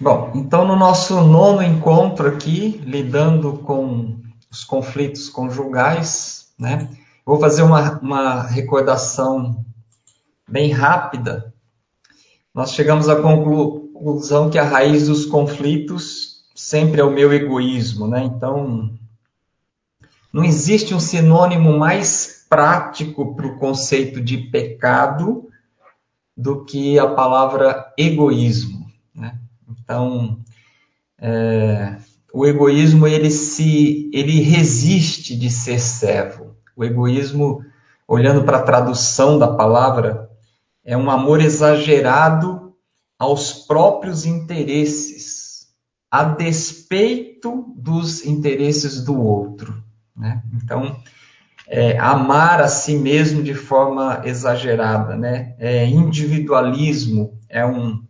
Bom, então no nosso nono encontro aqui, lidando com os conflitos conjugais, né? Vou fazer uma, uma recordação bem rápida. Nós chegamos à conclusão que a raiz dos conflitos sempre é o meu egoísmo, né? Então, não existe um sinônimo mais prático para o conceito de pecado do que a palavra egoísmo. Né? Então, é, o egoísmo ele se ele resiste de ser servo. O egoísmo, olhando para a tradução da palavra, é um amor exagerado aos próprios interesses, a despeito dos interesses do outro. Né? Então, é, amar a si mesmo de forma exagerada, né? É individualismo, é um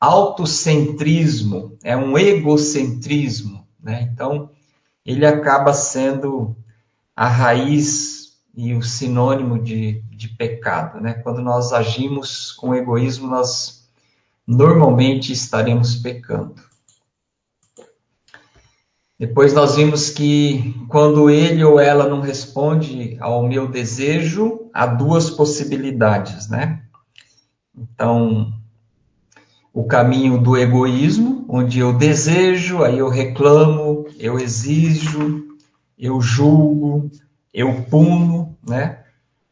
autocentrismo, é um egocentrismo, né? Então, ele acaba sendo a raiz e o sinônimo de, de pecado, né? Quando nós agimos com egoísmo, nós normalmente estaremos pecando. Depois nós vimos que quando ele ou ela não responde ao meu desejo, há duas possibilidades, né? Então, o caminho do egoísmo, onde eu desejo, aí eu reclamo, eu exijo, eu julgo, eu puno, né?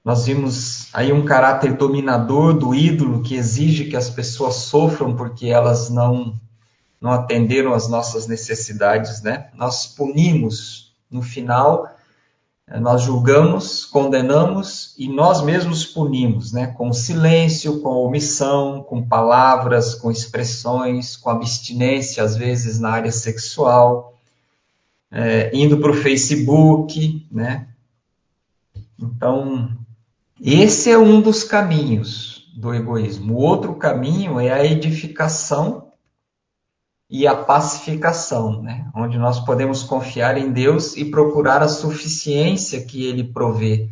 Nós vimos aí um caráter dominador do ídolo que exige que as pessoas sofram porque elas não não atenderam às nossas necessidades, né? Nós punimos no final, eh, nós julgamos, condenamos e nós mesmos punimos, né? Com silêncio, com omissão, com palavras, com expressões, com abstinência, às vezes na área sexual, é, indo para o Facebook, né? Então, esse é um dos caminhos do egoísmo. O outro caminho é a edificação e a pacificação, né? onde nós podemos confiar em Deus e procurar a suficiência que Ele provê.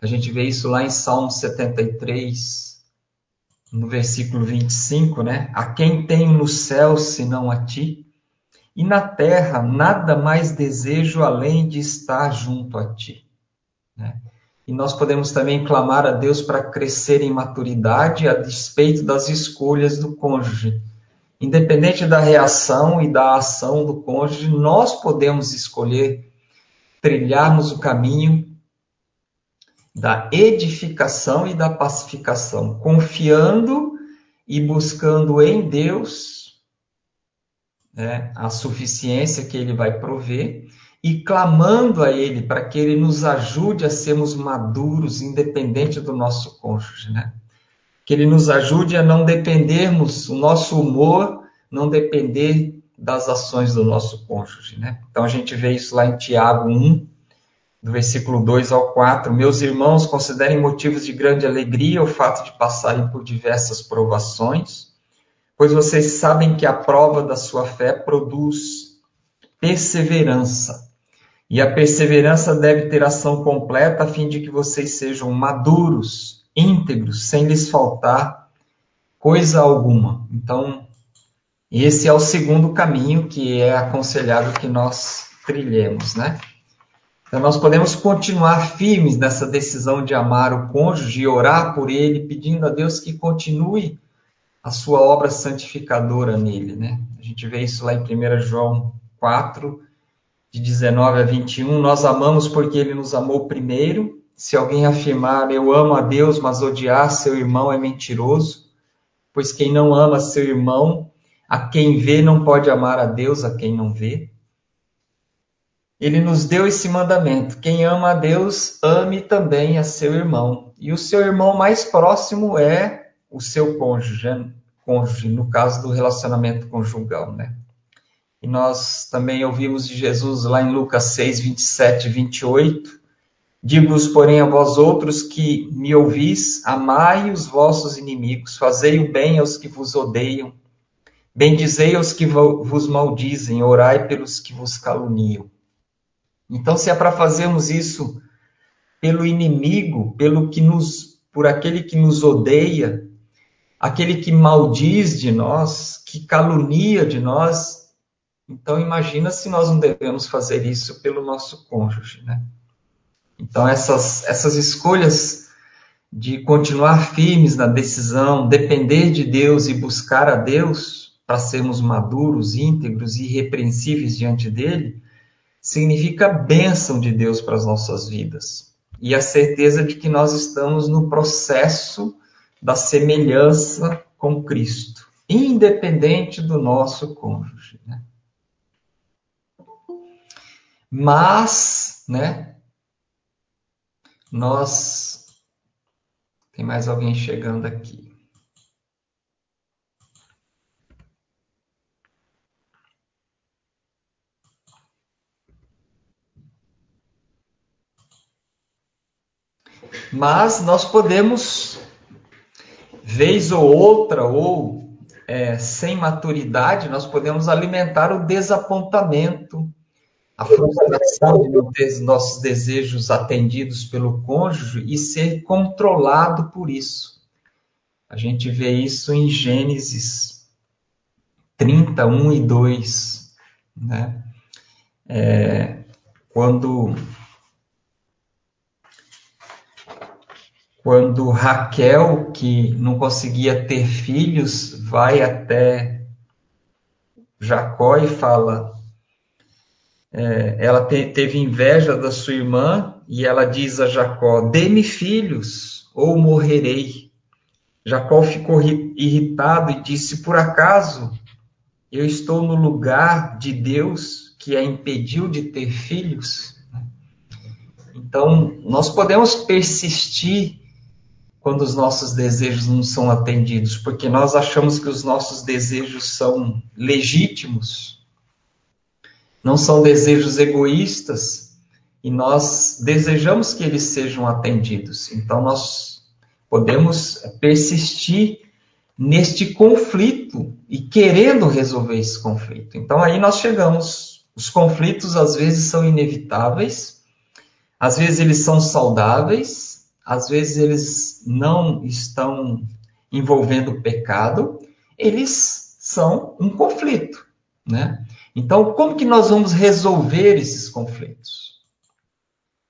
A gente vê isso lá em Salmo 73, no versículo 25, né? A quem tenho no céu senão a ti? E na terra nada mais desejo além de estar junto a ti. Né? E nós podemos também clamar a Deus para crescer em maturidade a despeito das escolhas do cônjuge Independente da reação e da ação do cônjuge, nós podemos escolher trilharmos o caminho da edificação e da pacificação, confiando e buscando em Deus né, a suficiência que Ele vai prover e clamando a Ele para que Ele nos ajude a sermos maduros, independente do nosso cônjuge, né? Que Ele nos ajude a não dependermos, o nosso humor não depender das ações do nosso cônjuge. Né? Então a gente vê isso lá em Tiago 1, do versículo 2 ao 4. Meus irmãos, considerem motivos de grande alegria o fato de passarem por diversas provações, pois vocês sabem que a prova da sua fé produz perseverança. E a perseverança deve ter ação completa a fim de que vocês sejam maduros íntegros, sem lhes faltar coisa alguma. Então, esse é o segundo caminho que é aconselhado que nós trilhemos, né? Então, nós podemos continuar firmes nessa decisão de amar o cônjuge e orar por ele, pedindo a Deus que continue a sua obra santificadora nele, né? A gente vê isso lá em 1 João 4, de 19 a 21. Nós amamos porque ele nos amou primeiro se alguém afirmar eu amo a Deus, mas odiar seu irmão é mentiroso, pois quem não ama seu irmão, a quem vê não pode amar a Deus a quem não vê. Ele nos deu esse mandamento: quem ama a Deus, ame também a seu irmão. E o seu irmão mais próximo é o seu cônjuge, cônjuge no caso do relacionamento conjugal, né? E nós também ouvimos de Jesus lá em Lucas 6, 27 e 28, Digo-vos, porém, a vós outros que me ouvis, amai os vossos inimigos, fazei o bem aos que vos odeiam, bendizei aos que vos maldizem, orai pelos que vos caluniam. Então, se é para fazermos isso pelo inimigo, pelo que nos, por aquele que nos odeia, aquele que maldiz de nós, que calunia de nós. Então, imagina se nós não devemos fazer isso pelo nosso cônjuge, né? Então, essas, essas escolhas de continuar firmes na decisão, depender de Deus e buscar a Deus para sermos maduros, íntegros e irrepreensíveis diante dele, significa bênção de Deus para as nossas vidas. E a certeza de que nós estamos no processo da semelhança com Cristo, independente do nosso cônjuge. Né? Mas, né, nós. Tem mais alguém chegando aqui. Mas nós podemos vez ou outra, ou é, sem maturidade, nós podemos alimentar o desapontamento, a frustração de não ter nossos desejos atendidos pelo cônjuge e ser controlado por isso. A gente vê isso em Gênesis 31 e 2, né? É, quando quando Raquel, que não conseguia ter filhos, vai até Jacó e fala. É, ela te, teve inveja da sua irmã e ela diz a Jacó: Dê-me filhos ou morrerei. Jacó ficou irritado e disse: Por acaso eu estou no lugar de Deus que a impediu de ter filhos? Então, nós podemos persistir quando os nossos desejos não são atendidos, porque nós achamos que os nossos desejos são legítimos, não são desejos egoístas, e nós desejamos que eles sejam atendidos. Então, nós podemos persistir neste conflito e querendo resolver esse conflito. Então, aí nós chegamos. Os conflitos às vezes são inevitáveis, às vezes eles são saudáveis, às vezes eles não estão envolvendo pecado, eles são um conflito, né? Então, como que nós vamos resolver esses conflitos?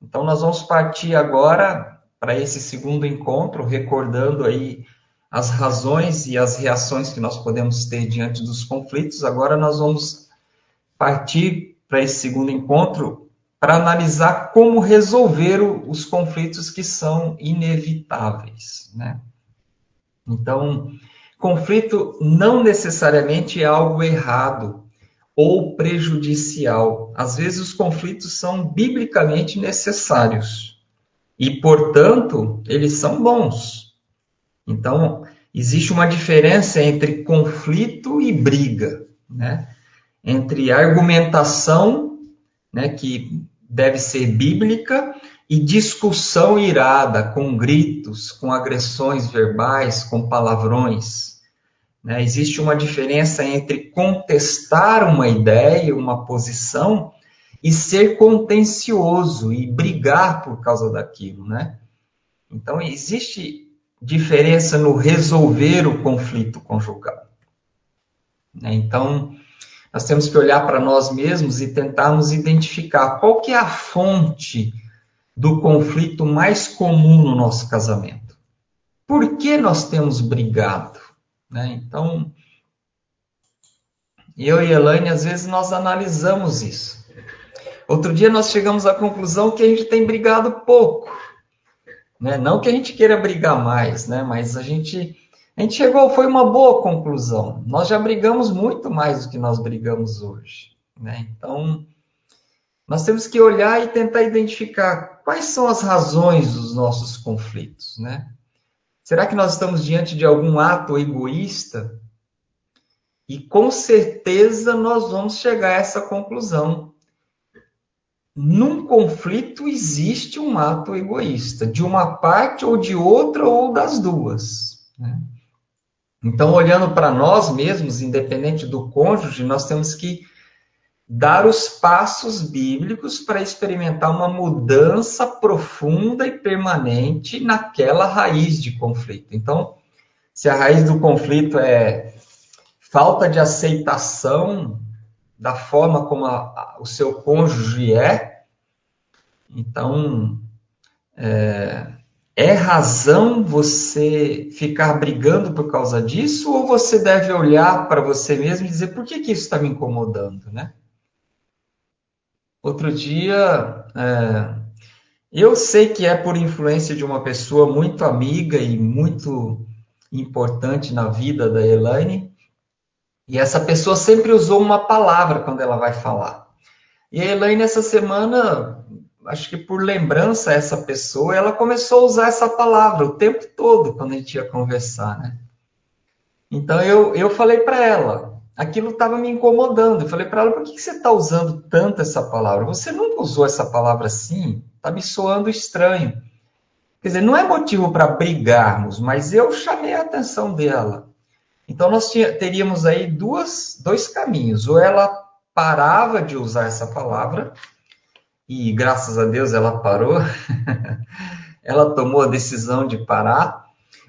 Então, nós vamos partir agora para esse segundo encontro, recordando aí as razões e as reações que nós podemos ter diante dos conflitos. Agora nós vamos partir para esse segundo encontro para analisar como resolver os conflitos que são inevitáveis. Né? Então, conflito não necessariamente é algo errado ou prejudicial. Às vezes, os conflitos são biblicamente necessários e, portanto, eles são bons. Então, existe uma diferença entre conflito e briga, né? entre argumentação né, que deve ser bíblica, e discussão irada, com gritos, com agressões verbais, com palavrões. Né? Existe uma diferença entre contestar uma ideia, uma posição, e ser contencioso e brigar por causa daquilo, né? Então existe diferença no resolver o conflito conjugal. Né? Então nós temos que olhar para nós mesmos e tentarmos identificar qual que é a fonte do conflito mais comum no nosso casamento. Por que nós temos brigado? Né? Então, eu e Elaine, às vezes nós analisamos isso. Outro dia nós chegamos à conclusão que a gente tem brigado pouco. Né? Não que a gente queira brigar mais, né? mas a gente a gente chegou, foi uma boa conclusão. Nós já brigamos muito mais do que nós brigamos hoje. Né? Então, nós temos que olhar e tentar identificar quais são as razões dos nossos conflitos. Né? Será que nós estamos diante de algum ato egoísta? E com certeza nós vamos chegar a essa conclusão. Num conflito existe um ato egoísta, de uma parte ou de outra ou das duas. Né? Então, olhando para nós mesmos, independente do cônjuge, nós temos que dar os passos bíblicos para experimentar uma mudança profunda e permanente naquela raiz de conflito. Então, se a raiz do conflito é falta de aceitação da forma como a, o seu cônjuge é, então é, é razão você ficar brigando por causa disso ou você deve olhar para você mesmo e dizer por que, que isso está me incomodando, né? Outro dia, é, eu sei que é por influência de uma pessoa muito amiga e muito importante na vida da Elaine, e essa pessoa sempre usou uma palavra quando ela vai falar. E a Elaine, essa semana, acho que por lembrança essa pessoa, ela começou a usar essa palavra o tempo todo quando a gente ia conversar, né? Então eu, eu falei para ela, aquilo estava me incomodando. Eu falei para ela, por que, você está usando tanto essa palavra? Você nunca usou essa palavra assim? Está me soando estranho. Quer dizer, não é motivo para brigarmos, mas eu chamei a atenção dela. Então nós teríamos aí duas, dois caminhos. Ou ela parava de usar essa palavra, e graças a Deus ela parou, ela tomou a decisão de parar.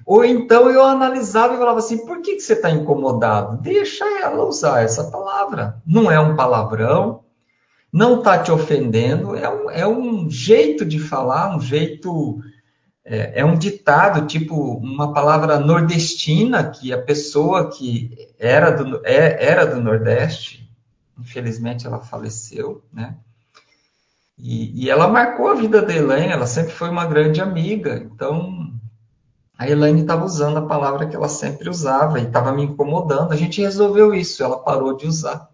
Ou então eu analisava e falava assim: por que, que você está incomodado? Deixa ela usar essa palavra. Não é um palavrão, não está te ofendendo, é um, é um jeito de falar, um jeito. É, é um ditado, tipo uma palavra nordestina, que a pessoa que era do, é, era do Nordeste, infelizmente ela faleceu, né? E, e, ela marcou a vida da Elaine, ela sempre foi uma grande amiga. Então, a Elaine estava usando a palavra que ela sempre usava e estava me incomodando. A gente resolveu isso, ela parou de usar.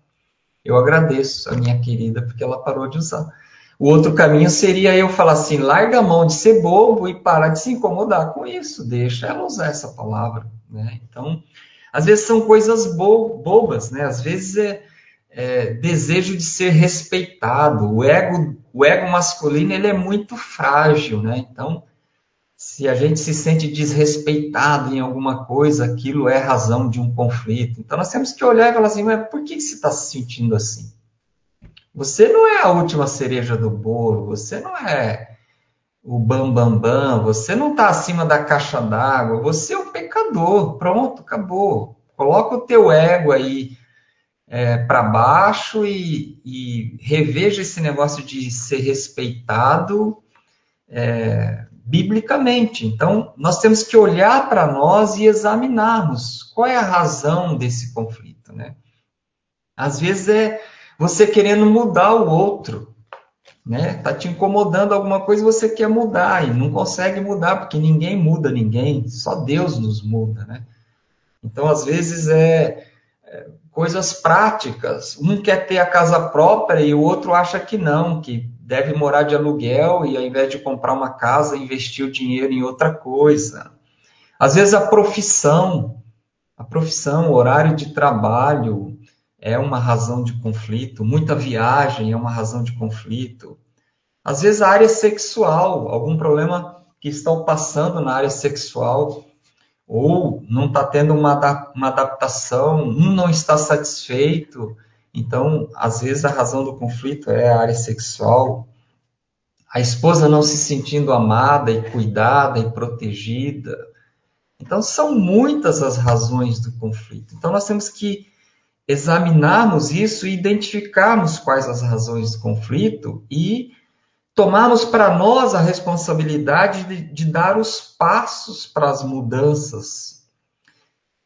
Eu agradeço a minha querida porque ela parou de usar. O outro caminho seria eu falar assim: larga a mão de ser bobo e parar de se incomodar com isso, deixa ela usar essa palavra. Né? Então, às vezes são coisas bo bobas, né? às vezes é, é desejo de ser respeitado, o ego o ego masculino ele é muito frágil, né? Então, se a gente se sente desrespeitado em alguma coisa, aquilo é razão de um conflito. Então, nós temos que olhar e falar assim, mas por que você está se sentindo assim? Você não é a última cereja do bolo, você não é o bambambam, bam, bam, você não está acima da caixa d'água, você é um pecador, pronto, acabou. Coloca o teu ego aí é, para baixo e, e, reveja esse negócio de ser respeitado é, biblicamente. Então, nós temos que olhar para nós e examinarmos qual é a razão desse conflito. Né? Às vezes é você querendo mudar o outro. Né? Tá te incomodando alguma coisa você quer mudar e não consegue mudar porque ninguém muda ninguém, só Deus nos muda, né? Então às vezes é, é coisas práticas. Um quer ter a casa própria e o outro acha que não, que deve morar de aluguel e ao invés de comprar uma casa, investir o dinheiro em outra coisa. Às vezes a profissão, a profissão, o horário de trabalho é uma razão de conflito, muita viagem é uma razão de conflito. Às vezes a área sexual, algum problema que estão passando na área sexual ou não está tendo uma, uma adaptação, um não está satisfeito. Então, às vezes, a razão do conflito é a área sexual. A esposa não se sentindo amada e cuidada e protegida. Então, são muitas as razões do conflito. Então, nós temos que examinarmos isso e identificarmos quais as razões do conflito e tomarmos para nós a responsabilidade de, de, dar os passos para as mudanças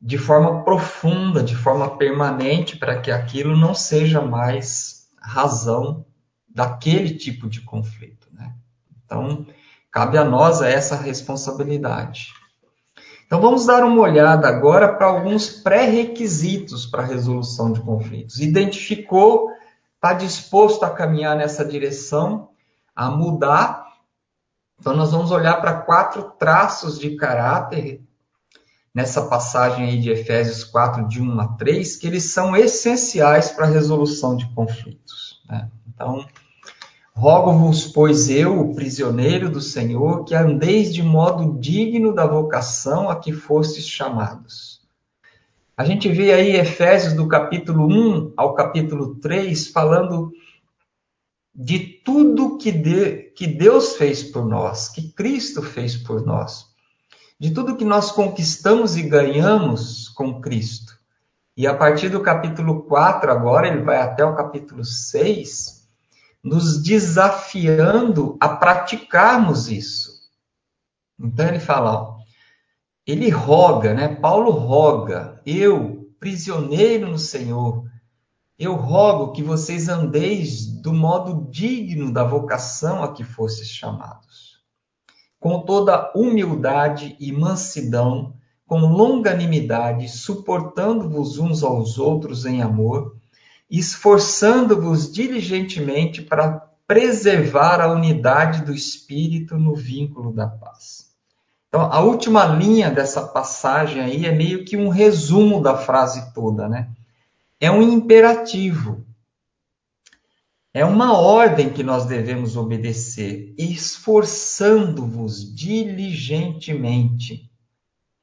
de forma profunda, de forma permanente, para que aquilo não seja mais razão daquele tipo de conflito. Né? Então, cabe a nós essa responsabilidade. Então, vamos dar uma olhada agora para alguns pré-requisitos para a resolução de conflitos. Identificou, está disposto a caminhar nessa direção? a mudar. Então, nós vamos olhar para quatro traços de caráter nessa passagem aí de Efésios 4, de 1 a 3, que eles são essenciais para a resolução de conflitos. Né? Então, rogo-vos, pois eu, o prisioneiro do Senhor, que andeis de modo digno da vocação a que fostes chamados. A gente vê aí Efésios do capítulo 1 ao capítulo 3 falando de tudo que, de, que Deus fez por nós, que Cristo fez por nós. De tudo que nós conquistamos e ganhamos com Cristo. E a partir do capítulo 4, agora, ele vai até o capítulo 6, nos desafiando a praticarmos isso. Então ele fala, ó, ele roga, né? Paulo roga, eu, prisioneiro no Senhor, eu rogo que vocês andeis do modo digno da vocação a que fostes chamados, com toda humildade e mansidão, com longanimidade, suportando-vos uns aos outros em amor, esforçando-vos diligentemente para preservar a unidade do espírito no vínculo da paz. Então, a última linha dessa passagem aí é meio que um resumo da frase toda, né? É um imperativo. É uma ordem que nós devemos obedecer, esforçando-vos diligentemente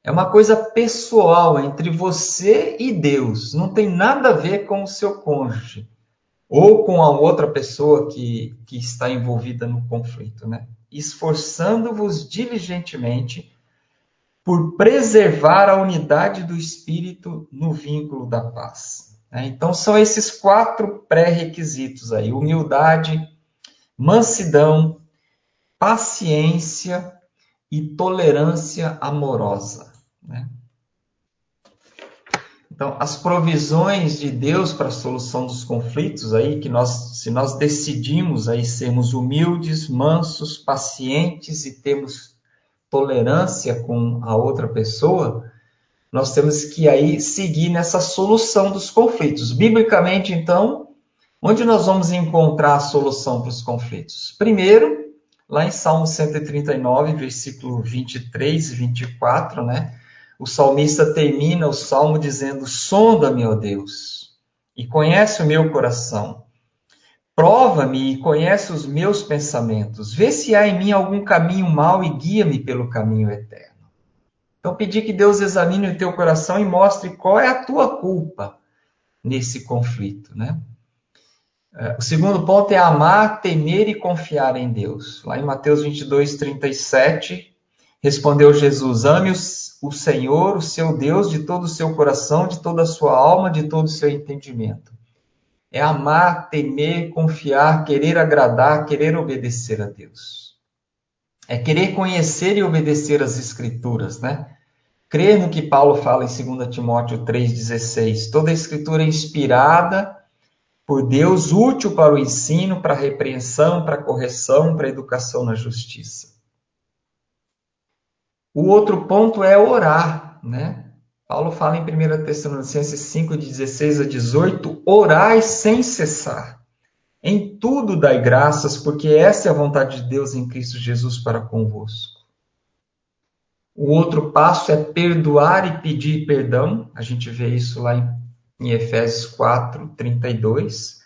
é uma coisa pessoal entre você e Deus. Não tem nada a ver com o seu cônjuge ou com a outra pessoa que, que está envolvida no conflito, né? Esforçando-vos diligentemente por preservar a unidade do espírito no vínculo da paz. Né? Então, são esses quatro pré-requisitos aí: humildade, mansidão, paciência e tolerância amorosa. Né? Então, as provisões de Deus para a solução dos conflitos aí, que nós, se nós decidimos aí sermos humildes, mansos, pacientes e temos tolerância com a outra pessoa, nós temos que aí seguir nessa solução dos conflitos. Biblicamente, então, onde nós vamos encontrar a solução para os conflitos? Primeiro, lá em Salmo 139, versículo 23 e 24, né? o salmista termina o salmo dizendo: Sonda-me, ó Deus, e conhece o meu coração. Prova-me e conhece os meus pensamentos. Vê se há em mim algum caminho mau e guia-me pelo caminho eterno. Então, pedir que Deus examine o teu coração e mostre qual é a tua culpa nesse conflito, né? É, o segundo ponto é amar, temer e confiar em Deus. Lá em Mateus 22, 37, respondeu Jesus: Ame o Senhor, o seu Deus, de todo o seu coração, de toda a sua alma, de todo o seu entendimento. É amar, temer, confiar, querer agradar, querer obedecer a Deus. É querer conhecer e obedecer as Escrituras, né? Crer no que Paulo fala em 2 Timóteo 3,16. Toda a Escritura é inspirada por Deus, útil para o ensino, para a repreensão, para a correção, para a educação na justiça. O outro ponto é orar, né? Paulo fala em 1 Tessalonicenses 5, de 16 a 18, orai sem cessar. Em tudo dai graças, porque essa é a vontade de Deus em Cristo Jesus para convosco. O outro passo é perdoar e pedir perdão. A gente vê isso lá em, em Efésios 4, 32.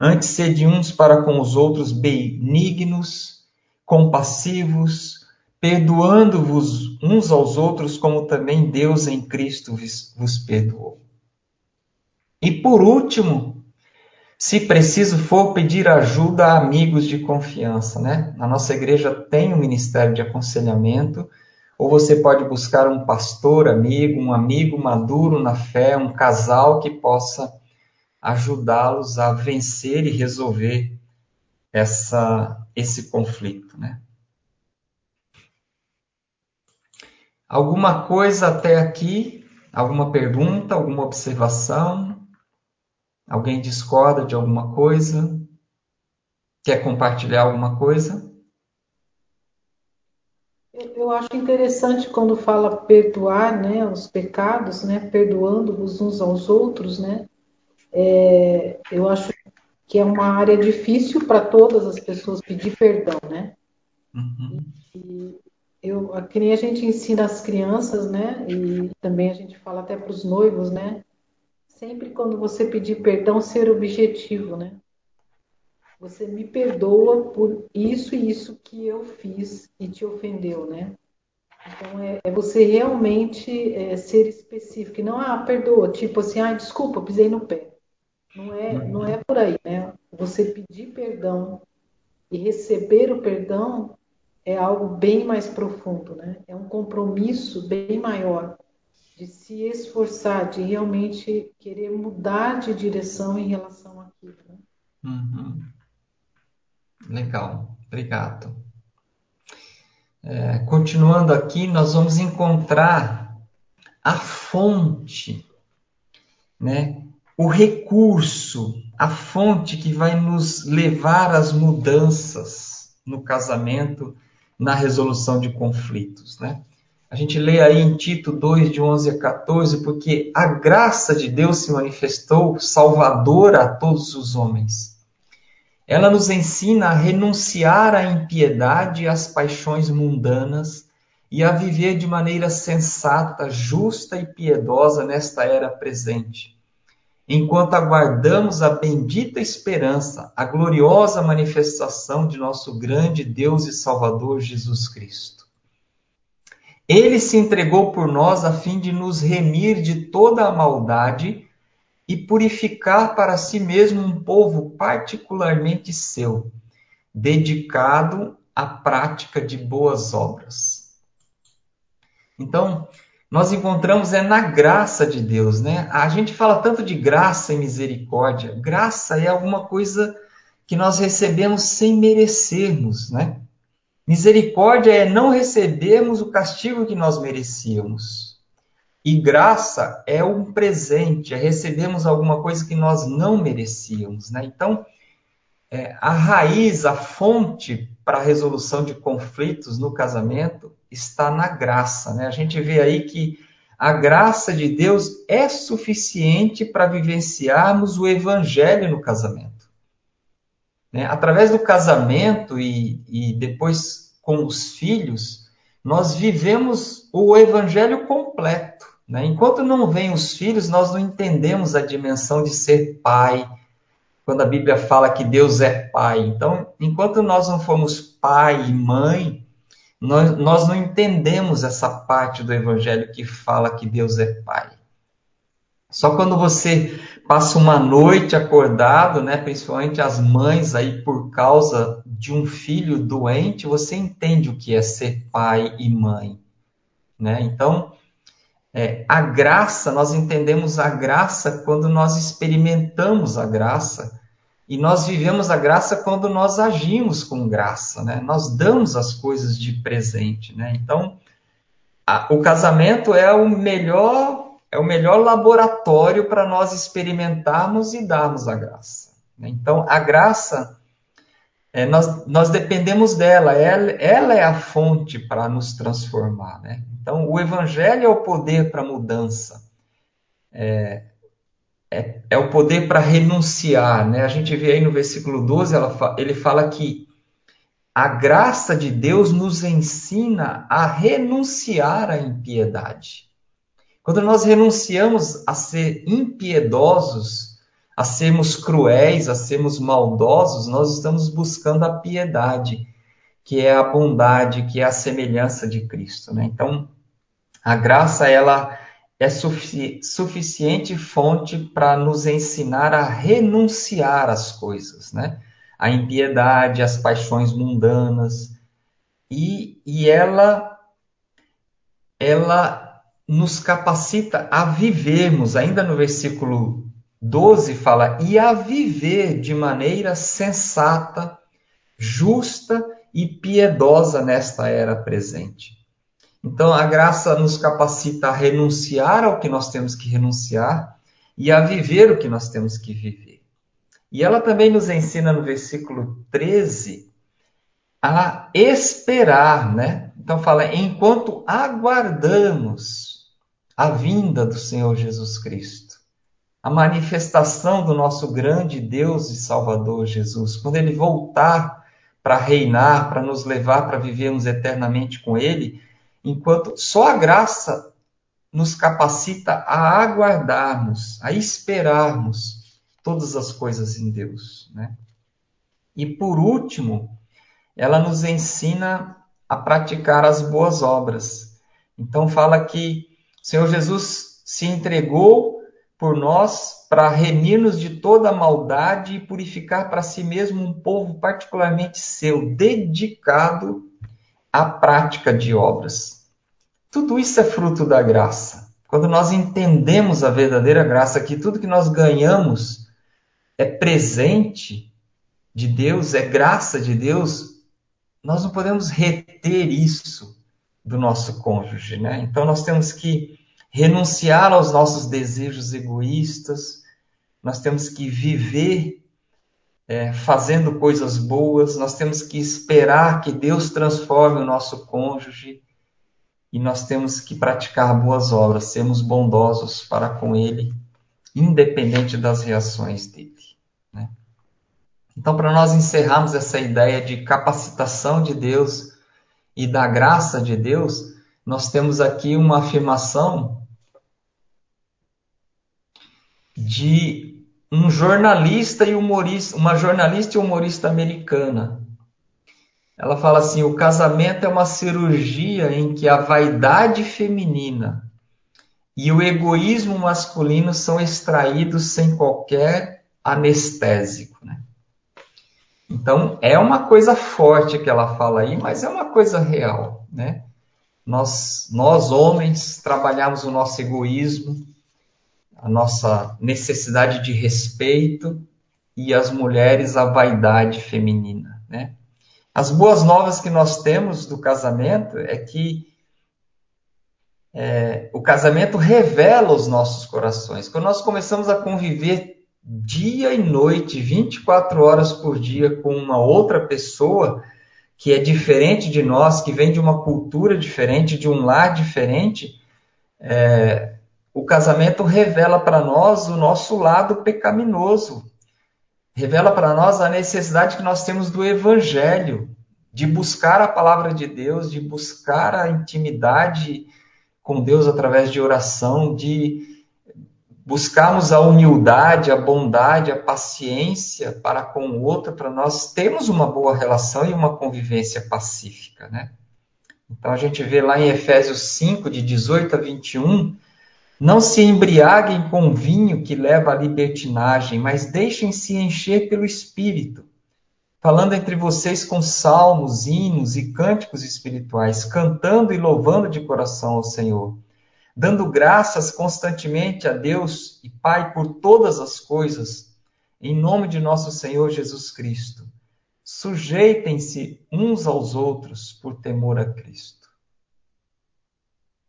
Antes, sede uns para com os outros benignos, compassivos, perdoando-vos uns aos outros, como também Deus em Cristo vos perdoou. E por último, se preciso for pedir ajuda a amigos de confiança, né? Na nossa igreja tem um ministério de aconselhamento, ou você pode buscar um pastor amigo, um amigo maduro na fé, um casal que possa ajudá-los a vencer e resolver essa, esse conflito, né? Alguma coisa até aqui? Alguma pergunta, alguma observação? Alguém discorda de alguma coisa? Quer compartilhar alguma coisa? Eu acho interessante quando fala perdoar, né, os pecados, né, perdoando-vos uns aos outros, né. É, eu acho que é uma área difícil para todas as pessoas pedir perdão, né. Uhum. E, eu, que nem a gente ensina as crianças, né? E também a gente fala até para os noivos, né? Sempre quando você pedir perdão, ser objetivo, né? Você me perdoa por isso e isso que eu fiz e te ofendeu, né? Então é, é você realmente é, ser específico, e não ah perdoa, tipo assim, ah desculpa, pisei no pé. Não é, não é por aí, né? Você pedir perdão e receber o perdão é algo bem mais profundo, né? É um compromisso bem maior de se esforçar, de realmente querer mudar de direção em relação àquilo. Né? Uhum. Legal, obrigado. É, continuando aqui, nós vamos encontrar a fonte, né? o recurso, a fonte que vai nos levar às mudanças no casamento, na resolução de conflitos. Né? A gente lê aí em Tito 2, de 11 a 14, porque a graça de Deus se manifestou salvadora a todos os homens. Ela nos ensina a renunciar à impiedade e às paixões mundanas e a viver de maneira sensata, justa e piedosa nesta era presente, enquanto aguardamos a bendita esperança, a gloriosa manifestação de nosso grande Deus e Salvador Jesus Cristo. Ele se entregou por nós a fim de nos remir de toda a maldade e purificar para si mesmo um povo particularmente seu, dedicado à prática de boas obras. Então, nós encontramos é na graça de Deus, né? A gente fala tanto de graça e misericórdia. Graça é alguma coisa que nós recebemos sem merecermos, né? Misericórdia é não recebermos o castigo que nós merecíamos. E graça é um presente, é recebermos alguma coisa que nós não merecíamos. Né? Então, é, a raiz, a fonte para a resolução de conflitos no casamento está na graça. Né? A gente vê aí que a graça de Deus é suficiente para vivenciarmos o evangelho no casamento. Né? Através do casamento e, e depois com os filhos, nós vivemos o evangelho completo. Né? Enquanto não vêm os filhos, nós não entendemos a dimensão de ser pai, quando a Bíblia fala que Deus é pai. Então, enquanto nós não formos pai e mãe, nós, nós não entendemos essa parte do evangelho que fala que Deus é pai. Só quando você passa uma noite acordado, né, principalmente as mães aí por causa de um filho doente, você entende o que é ser pai e mãe, né? Então, é, a graça, nós entendemos a graça quando nós experimentamos a graça e nós vivemos a graça quando nós agimos com graça, né? Nós damos as coisas de presente, né? Então, a, o casamento é o melhor é o melhor laboratório para nós experimentarmos e darmos a graça. Né? Então, a graça, é, nós, nós dependemos dela, ela, ela é a fonte para nos transformar. Né? Então, o Evangelho é o poder para mudança, é, é, é, o poder para renunciar. Né? A gente vê aí no versículo 12, ela, ele fala que a graça de Deus nos ensina a renunciar à impiedade. Quando nós renunciamos a ser impiedosos, a sermos cruéis, a sermos maldosos, nós estamos buscando a piedade, que é a bondade, que é a semelhança de Cristo. Né? Então, a graça ela é sufici suficiente fonte para nos ensinar a renunciar às coisas, né? A impiedade, as paixões mundanas. E, e ela, ela nos capacita a vivermos, ainda no versículo 12 fala, e a viver de maneira sensata, justa e piedosa nesta era presente. Então a graça nos capacita a renunciar ao que nós temos que renunciar e a viver o que nós temos que viver. E ela também nos ensina no versículo 13 a esperar, né? Então fala, enquanto aguardamos a vinda do Senhor Jesus Cristo, a manifestação do nosso grande Deus e Salvador Jesus, quando ele voltar para reinar, para nos levar para vivermos eternamente com ele, enquanto só a graça nos capacita a aguardarmos, a esperarmos todas as coisas em Deus, né? E por último, ela nos ensina a praticar as boas obras. Então fala que Senhor Jesus se entregou por nós para remir-nos de toda maldade e purificar para si mesmo um povo particularmente seu, dedicado a prática de obras. Tudo isso é fruto da graça. Quando nós entendemos a verdadeira graça, que tudo que nós ganhamos é presente de Deus, é graça de Deus, nós não podemos reter isso do nosso cônjuge, né? Então nós temos que renunciar aos nossos desejos egoístas, nós temos que viver é, fazendo coisas boas, nós temos que esperar que Deus transforme o nosso cônjuge e nós temos que praticar boas obras, sermos bondosos para com ele, independente das reações dele. Né? Então, para nós encerrarmos essa ideia de capacitação de Deus e da graça de Deus, nós temos aqui uma afirmação de um jornalista e humorista, uma jornalista e humorista americana, ela fala assim: o casamento é uma cirurgia em que a vaidade feminina e o egoísmo masculino são extraídos sem qualquer anestésico. Né? Então, é uma coisa forte que ela fala aí, mas é uma coisa real. Né? Nós, nós homens, trabalhamos o nosso egoísmo, a nossa necessidade de respeito, e as mulheres, a vaidade feminina. Né? As boas novas que nós temos do casamento é que é, o casamento revela os nossos corações. Quando nós começamos a conviver dia e noite, 24 horas por dia, com uma outra pessoa que é diferente de nós, que vem de uma cultura diferente, de um lar diferente, é, o casamento revela para nós o nosso lado pecaminoso, revela para nós a necessidade que nós temos do evangelho, de buscar a palavra de Deus, de buscar a intimidade com Deus através de oração, de buscarmos a humildade, a bondade, a paciência para com o outro, para nós termos uma boa relação e uma convivência pacífica, né? Então a gente vê lá em Efésios 5, de 18 a 21, não se embriaguem com vinho que leva à libertinagem, mas deixem-se encher pelo Espírito, falando entre vocês com salmos, hinos e cânticos espirituais, cantando e louvando de coração ao Senhor, dando graças constantemente a Deus e Pai por todas as coisas, em nome de nosso Senhor Jesus Cristo. Sujeitem-se uns aos outros por temor a Cristo.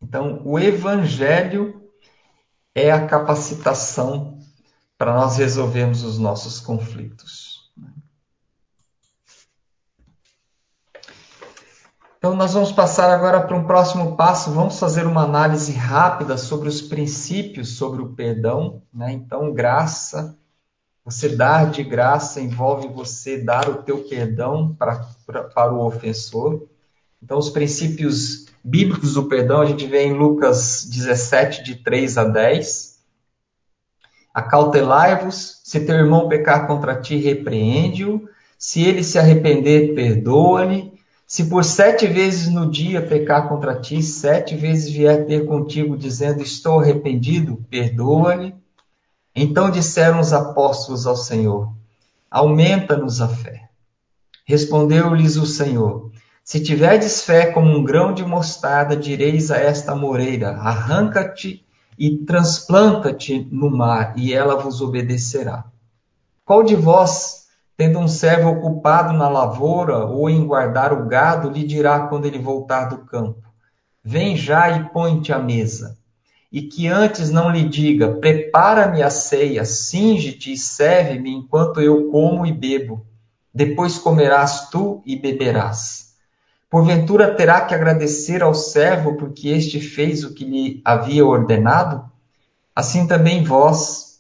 Então, o Evangelho é a capacitação para nós resolvermos os nossos conflitos. Então, nós vamos passar agora para um próximo passo. Vamos fazer uma análise rápida sobre os princípios sobre o perdão. Né? Então, graça, você dar de graça envolve você dar o teu perdão para, para, para o ofensor. Então, os princípios bíblicos do perdão a gente vê em Lucas 17, de 3 a 10. Acautelai-vos, se teu irmão pecar contra ti, repreende-o. Se ele se arrepender, perdoa-lhe. Se por sete vezes no dia pecar contra ti, sete vezes vier ter contigo, dizendo: Estou arrependido, perdoa-lhe. Então disseram os apóstolos ao Senhor: Aumenta-nos a fé. Respondeu-lhes o Senhor: se tiverdes fé como um grão de mostarda, direis a esta moreira: arranca-te e transplanta-te no mar, e ela vos obedecerá. Qual de vós, tendo um servo ocupado na lavoura ou em guardar o gado, lhe dirá quando ele voltar do campo: Vem já e põe-te à mesa? E que antes não lhe diga: Prepara-me a ceia, singe-te e serve-me enquanto eu como e bebo. Depois comerás tu e beberás. Porventura terá que agradecer ao servo porque este fez o que lhe havia ordenado? Assim também vós,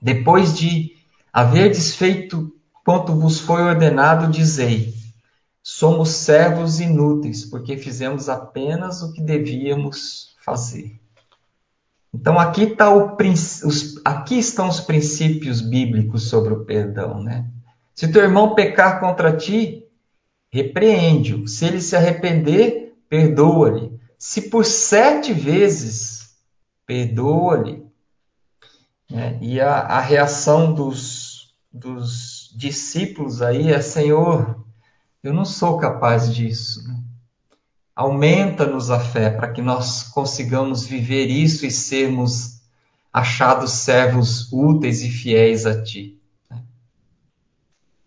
depois de haverdes feito quanto vos foi ordenado, dizei: somos servos inúteis, porque fizemos apenas o que devíamos fazer. Então aqui, tá o, os, aqui estão os princípios bíblicos sobre o perdão, né? Se teu irmão pecar contra ti, repreende-o. Se ele se arrepender, perdoa-lhe. Se por sete vezes, perdoa-lhe. É, e a, a, reação dos, dos discípulos aí é: Senhor, eu não sou capaz disso. Né? Aumenta-nos a fé para que nós consigamos viver isso e sermos achados servos úteis e fiéis a Ti.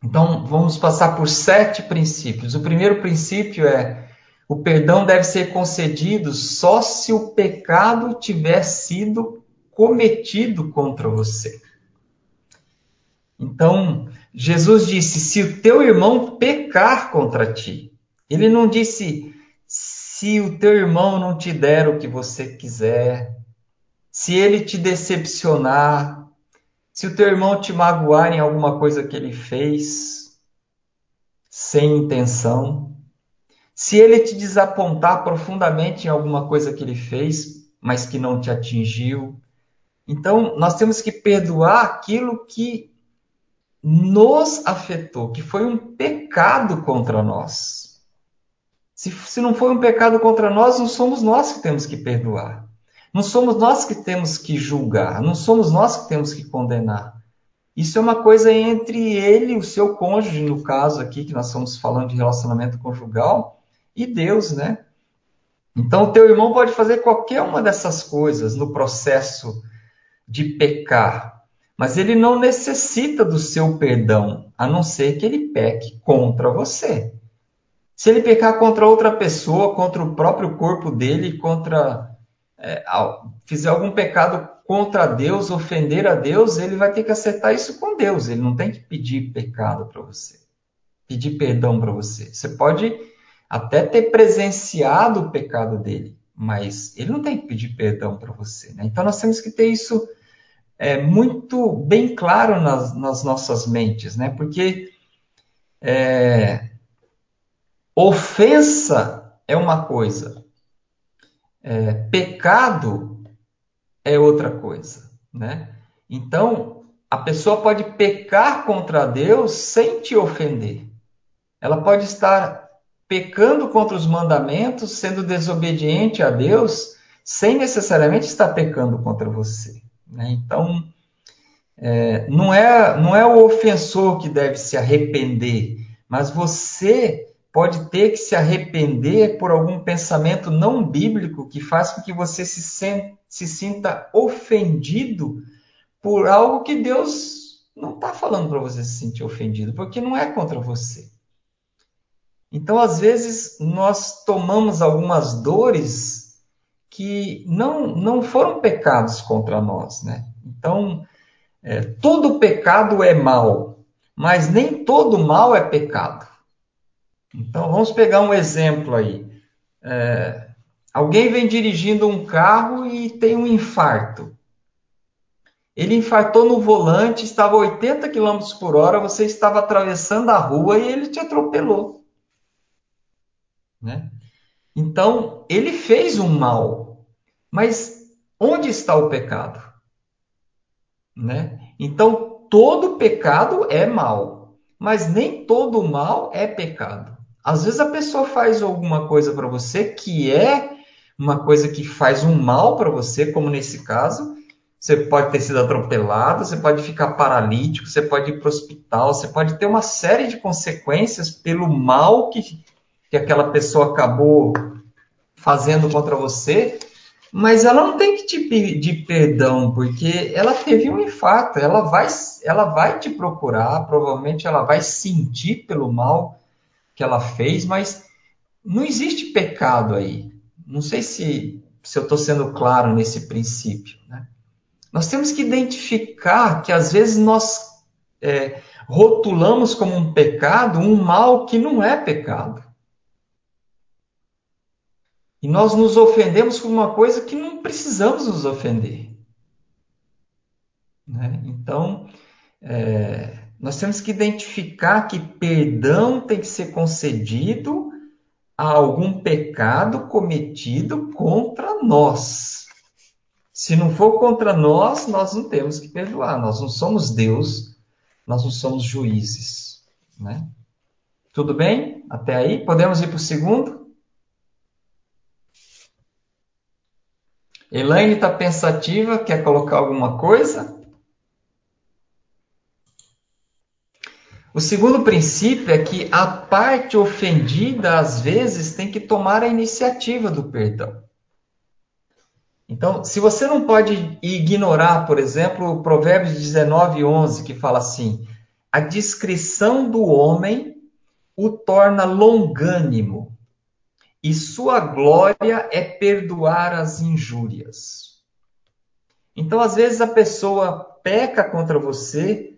Então, vamos passar por sete princípios. O primeiro princípio é: o perdão deve ser concedido só se o pecado tiver sido cometido contra você. Então, Jesus disse: se o teu irmão pecar contra ti, ele não disse se o teu irmão não te der o que você quiser, se ele te decepcionar, se o teu irmão te magoar em alguma coisa que ele fez sem intenção, se ele te desapontar profundamente em alguma coisa que ele fez, mas que não te atingiu, então nós temos que perdoar aquilo que nos afetou, que foi um pecado contra nós. Se, se não foi um pecado contra nós, não somos nós que temos que perdoar. Não somos nós que temos que julgar, não somos nós que temos que condenar. Isso é uma coisa entre ele o seu cônjuge, no caso aqui, que nós estamos falando de relacionamento conjugal, e Deus, né? Então, o teu irmão pode fazer qualquer uma dessas coisas no processo de pecar, mas ele não necessita do seu perdão, a não ser que ele peque contra você. Se ele pecar contra outra pessoa, contra o próprio corpo dele, contra é, fizer algum pecado contra Deus, ofender a Deus, ele vai ter que acertar isso com Deus. Ele não tem que pedir pecado para você, pedir perdão para você. Você pode até ter presenciado o pecado dele, mas ele não tem que pedir perdão para você. Né? Então nós temos que ter isso é, muito bem claro nas, nas nossas mentes, né? Porque é, ofensa é uma coisa, é, pecado é outra coisa, né? Então, a pessoa pode pecar contra Deus sem te ofender. Ela pode estar pecando contra os mandamentos, sendo desobediente a Deus, sem necessariamente estar pecando contra você. Né? Então, é, não, é, não é o ofensor que deve se arrepender, mas você pode ter que se arrepender por algum pensamento não bíblico que faz com que você se, se sinta ofendido por algo que Deus não está falando para você se sentir ofendido, porque não é contra você. Então, às vezes, nós tomamos algumas dores que não, não foram pecados contra nós, né? Então, é, todo pecado é mal, mas nem todo mal é pecado. Então, vamos pegar um exemplo aí. É, alguém vem dirigindo um carro e tem um infarto. Ele infartou no volante, estava 80 km por hora, você estava atravessando a rua e ele te atropelou. Né? Então, ele fez um mal. Mas onde está o pecado? Né? Então, todo pecado é mal, mas nem todo mal é pecado. Às vezes a pessoa faz alguma coisa para você que é uma coisa que faz um mal para você, como nesse caso. Você pode ter sido atropelado, você pode ficar paralítico, você pode ir para o hospital, você pode ter uma série de consequências pelo mal que, que aquela pessoa acabou fazendo contra você, mas ela não tem que te pedir perdão, porque ela teve um infarto, ela vai, ela vai te procurar, provavelmente ela vai sentir pelo mal que ela fez, mas não existe pecado aí. Não sei se, se eu estou sendo claro nesse princípio. Né? Nós temos que identificar que às vezes nós é, rotulamos como um pecado um mal que não é pecado. E nós nos ofendemos por uma coisa que não precisamos nos ofender. Né? Então, é, nós temos que identificar que perdão tem que ser concedido a algum pecado cometido contra nós. Se não for contra nós, nós não temos que perdoar. Nós não somos Deus, nós não somos juízes. Né? Tudo bem? Até aí? Podemos ir para o segundo? Elaine está pensativa, quer colocar alguma coisa? O segundo princípio é que a parte ofendida, às vezes, tem que tomar a iniciativa do perdão. Então, se você não pode ignorar, por exemplo, o Provérbios 19, 11, que fala assim: a discrição do homem o torna longânimo, e sua glória é perdoar as injúrias. Então, às vezes, a pessoa peca contra você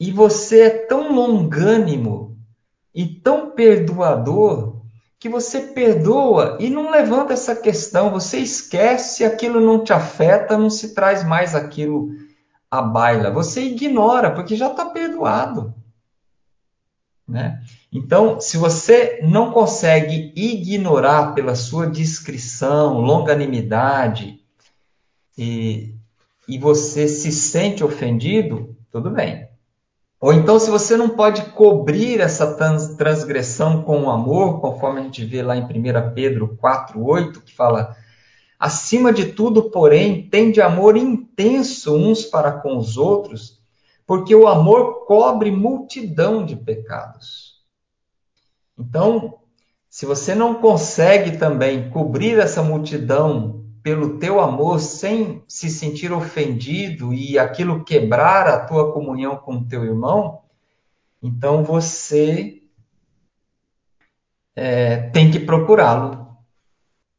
e você é tão longânimo e tão perdoador que você perdoa e não levanta essa questão, você esquece, aquilo não te afeta, não se traz mais aquilo à baila. Você ignora, porque já está perdoado. Né? Então, se você não consegue ignorar pela sua discrição, longanimidade, e, e você se sente ofendido, tudo bem. Ou então, se você não pode cobrir essa transgressão com amor, conforme a gente vê lá em 1 Pedro 4,8, que fala: acima de tudo, porém, tende amor intenso uns para com os outros, porque o amor cobre multidão de pecados. Então, se você não consegue também cobrir essa multidão pelo teu amor sem se sentir ofendido e aquilo quebrar a tua comunhão com o teu irmão, então você é, tem que procurá-lo.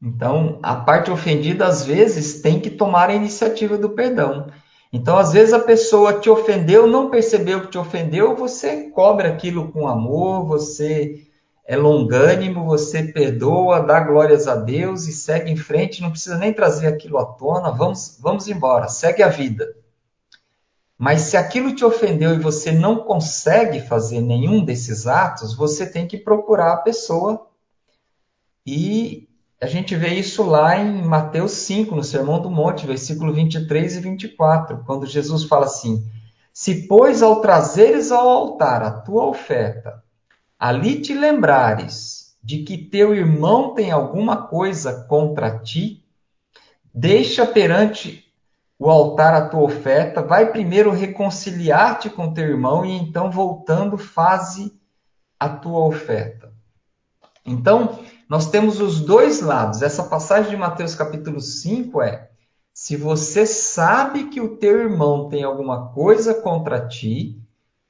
Então, a parte ofendida, às vezes, tem que tomar a iniciativa do perdão. Então, às vezes, a pessoa te ofendeu, não percebeu que te ofendeu, você cobre aquilo com amor, você é longânimo, você perdoa, dá glórias a Deus e segue em frente, não precisa nem trazer aquilo à tona, vamos, vamos embora, segue a vida. Mas se aquilo te ofendeu e você não consegue fazer nenhum desses atos, você tem que procurar a pessoa. E a gente vê isso lá em Mateus 5, no Sermão do Monte, versículo 23 e 24, quando Jesus fala assim: Se, pois, ao trazeres ao altar a tua oferta, ali te lembrares de que teu irmão tem alguma coisa contra ti, deixa perante o altar a tua oferta, vai primeiro reconciliar-te com teu irmão e então voltando faze a tua oferta. Então, nós temos os dois lados. Essa passagem de Mateus capítulo 5 é: se você sabe que o teu irmão tem alguma coisa contra ti,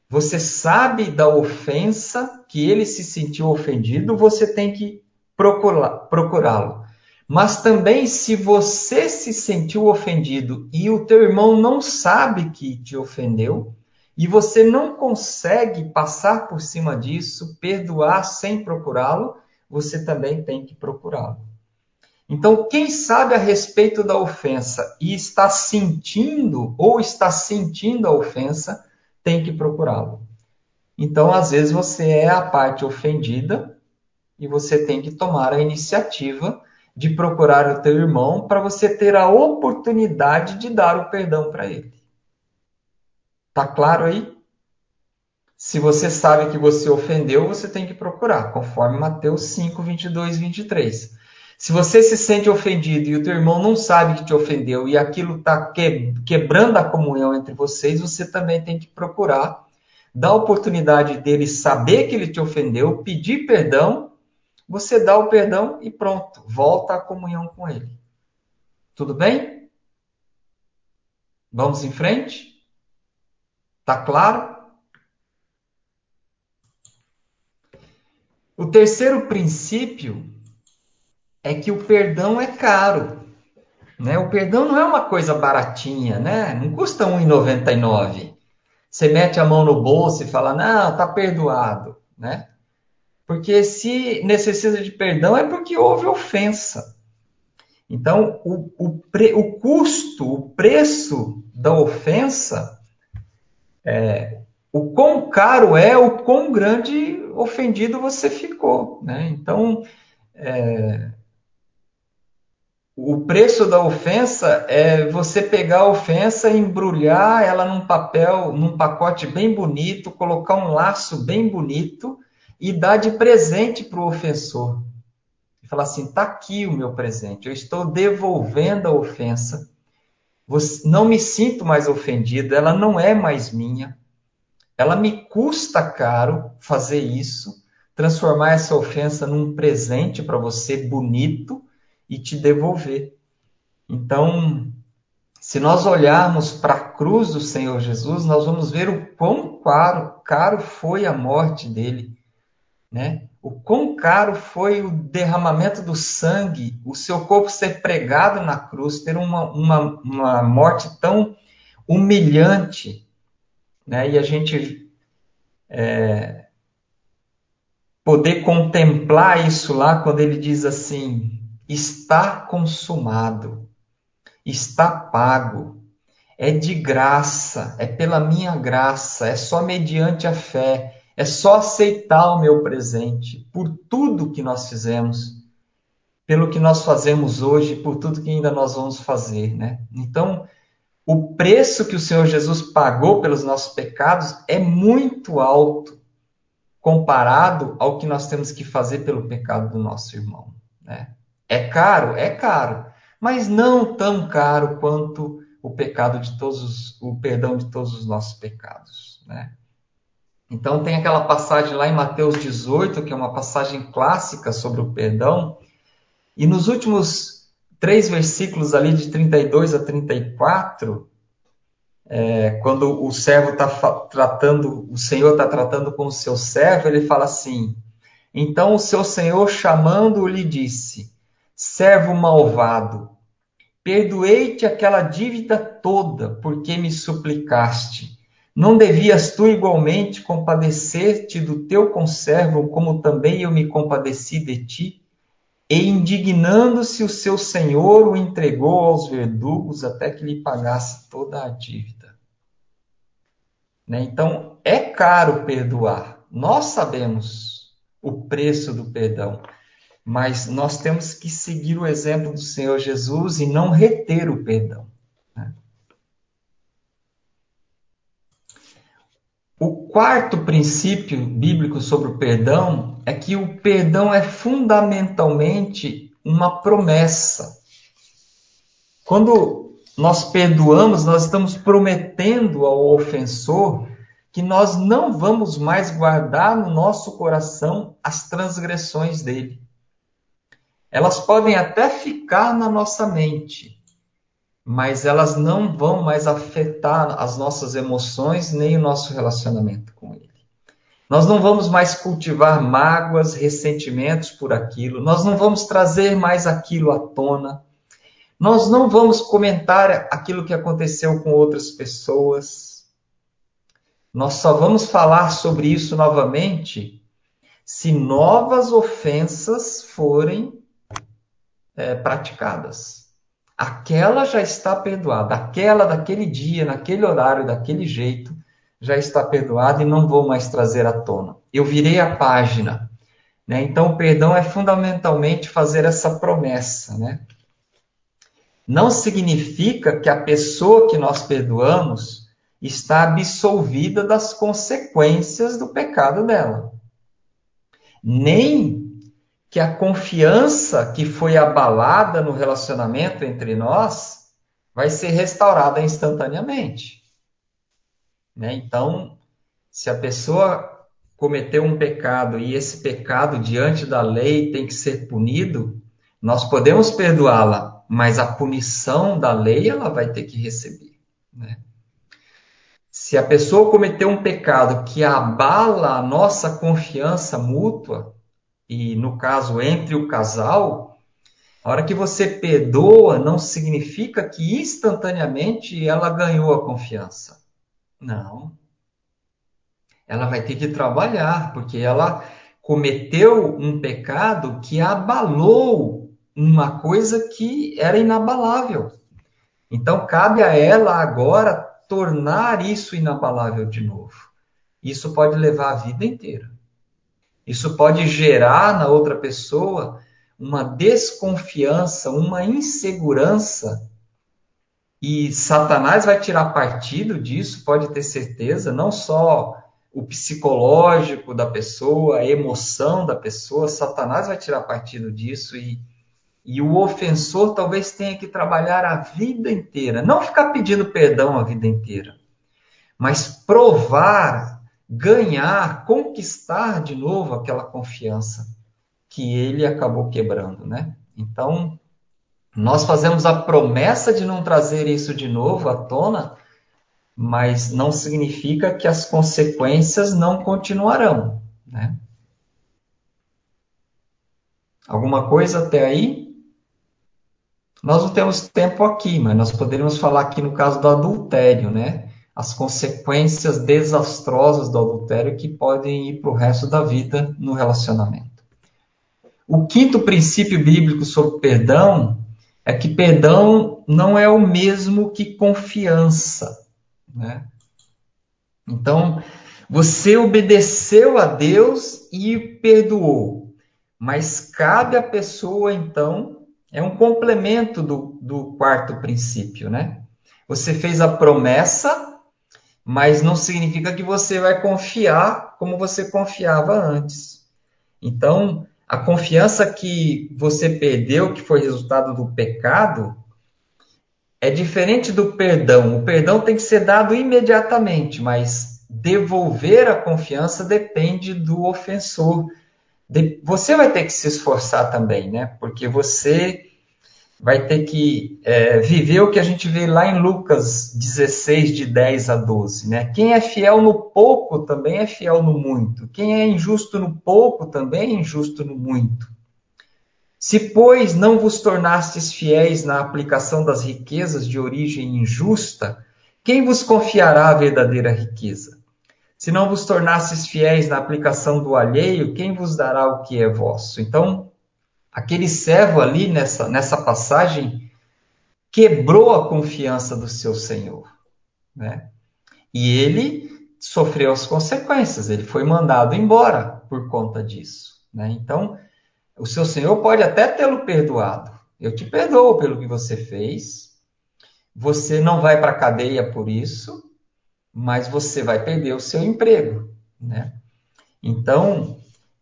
você sabe da ofensa que ele se sentiu ofendido, você tem que procurá-lo. Mas também, se você se sentiu ofendido e o teu irmão não sabe que te ofendeu, e você não consegue passar por cima disso, perdoar sem procurá-lo, você também tem que procurá-lo. Então, quem sabe a respeito da ofensa e está sentindo ou está sentindo a ofensa, tem que procurá-lo. Então, às vezes, você é a parte ofendida e você tem que tomar a iniciativa de procurar o teu irmão para você ter a oportunidade de dar o perdão para ele. Tá claro aí? Se você sabe que você ofendeu, você tem que procurar, conforme Mateus 5, 22 e 23. Se você se sente ofendido e o teu irmão não sabe que te ofendeu e aquilo está quebrando a comunhão entre vocês, você também tem que procurar, dar a oportunidade dele saber que ele te ofendeu, pedir perdão, você dá o perdão e pronto, volta à comunhão com ele. Tudo bem? Vamos em frente? Tá claro? O terceiro princípio é que o perdão é caro. Né? O perdão não é uma coisa baratinha, né? não custa R$ 1,99. Você mete a mão no bolso e fala, não, tá perdoado. Né? Porque se necessita de perdão é porque houve ofensa. Então, o, o, pre, o custo, o preço da ofensa, é, o quão caro é, o quão grande ofendido você ficou. Né? Então, é, o preço da ofensa é você pegar a ofensa, embrulhar ela num papel, num pacote bem bonito, colocar um laço bem bonito e dar de presente para o ofensor. E falar assim: está aqui o meu presente, eu estou devolvendo a ofensa. Não me sinto mais ofendido, ela não é mais minha. ela me custa caro fazer isso, transformar essa ofensa num presente para você bonito e te devolver. Então, se nós olharmos para a cruz do Senhor Jesus, nós vamos ver o quão caro, caro foi a morte dele, né? O quão caro foi o derramamento do sangue, o seu corpo ser pregado na cruz, ter uma, uma, uma morte tão humilhante, né? E a gente é, poder contemplar isso lá quando ele diz assim: está consumado está pago. É de graça, é pela minha graça, é só mediante a fé, é só aceitar o meu presente por tudo que nós fizemos, pelo que nós fazemos hoje, por tudo que ainda nós vamos fazer, né? Então, o preço que o Senhor Jesus pagou pelos nossos pecados é muito alto comparado ao que nós temos que fazer pelo pecado do nosso irmão, né? É caro, é caro, mas não tão caro quanto o pecado de todos os, o perdão de todos os nossos pecados, né? Então tem aquela passagem lá em Mateus 18, que é uma passagem clássica sobre o perdão, e nos últimos três versículos ali de 32 a 34, é, quando o servo está tratando, o Senhor está tratando com o seu servo, ele fala assim: Então o seu Senhor chamando-o lhe disse: Servo malvado, perdoei-te aquela dívida toda, porque me suplicaste. Não devias tu igualmente compadecer-te do teu conservo, como também eu me compadeci de ti? E indignando-se o seu senhor, o entregou aos verdugos até que lhe pagasse toda a dívida. Né? Então, é caro perdoar. Nós sabemos o preço do perdão. Mas nós temos que seguir o exemplo do Senhor Jesus e não reter o perdão. Né? O quarto princípio bíblico sobre o perdão é que o perdão é fundamentalmente uma promessa. Quando nós perdoamos, nós estamos prometendo ao ofensor que nós não vamos mais guardar no nosso coração as transgressões dele. Elas podem até ficar na nossa mente, mas elas não vão mais afetar as nossas emoções nem o nosso relacionamento com Ele. Nós não vamos mais cultivar mágoas, ressentimentos por aquilo, nós não vamos trazer mais aquilo à tona, nós não vamos comentar aquilo que aconteceu com outras pessoas. Nós só vamos falar sobre isso novamente se novas ofensas forem é, praticadas. Aquela já está perdoada, aquela daquele dia, naquele horário, daquele jeito, já está perdoada e não vou mais trazer à tona. Eu virei a página. Né? Então, o perdão é fundamentalmente fazer essa promessa. Né? Não significa que a pessoa que nós perdoamos está absolvida das consequências do pecado dela. Nem que a confiança que foi abalada no relacionamento entre nós vai ser restaurada instantaneamente. Né? Então, se a pessoa cometeu um pecado e esse pecado diante da lei tem que ser punido, nós podemos perdoá-la, mas a punição da lei ela vai ter que receber. Né? Se a pessoa cometeu um pecado que abala a nossa confiança mútua, e no caso entre o casal, a hora que você perdoa não significa que instantaneamente ela ganhou a confiança. Não. Ela vai ter que trabalhar, porque ela cometeu um pecado que abalou uma coisa que era inabalável. Então cabe a ela agora tornar isso inabalável de novo. Isso pode levar a vida inteira. Isso pode gerar na outra pessoa uma desconfiança, uma insegurança. E Satanás vai tirar partido disso, pode ter certeza, não só o psicológico da pessoa, a emoção da pessoa, Satanás vai tirar partido disso e, e o ofensor talvez tenha que trabalhar a vida inteira, não ficar pedindo perdão a vida inteira, mas provar ganhar, conquistar de novo aquela confiança que ele acabou quebrando, né? Então, nós fazemos a promessa de não trazer isso de novo à tona, mas não significa que as consequências não continuarão, né? Alguma coisa até aí? Nós não temos tempo aqui, mas nós poderíamos falar aqui no caso do adultério, né? As consequências desastrosas do adultério que podem ir para o resto da vida no relacionamento. O quinto princípio bíblico sobre perdão é que perdão não é o mesmo que confiança, né? Então, você obedeceu a Deus e perdoou, mas cabe à pessoa, então, é um complemento do, do quarto princípio, né? Você fez a promessa, mas não significa que você vai confiar como você confiava antes. Então, a confiança que você perdeu, que foi resultado do pecado, é diferente do perdão. O perdão tem que ser dado imediatamente, mas devolver a confiança depende do ofensor. Você vai ter que se esforçar também, né? Porque você vai ter que é, viver o que a gente vê lá em Lucas 16, de 10 a 12. Né? Quem é fiel no pouco também é fiel no muito. Quem é injusto no pouco também é injusto no muito. Se, pois, não vos tornastes fiéis na aplicação das riquezas de origem injusta, quem vos confiará a verdadeira riqueza? Se não vos tornastes fiéis na aplicação do alheio, quem vos dará o que é vosso? Então, aquele servo ali nessa, nessa passagem quebrou a confiança do seu senhor, né? E ele sofreu as consequências, ele foi mandado embora por conta disso, né? Então, o seu senhor pode até tê-lo perdoado. Eu te perdoo pelo que você fez. Você não vai para a cadeia por isso, mas você vai perder o seu emprego, né? Então,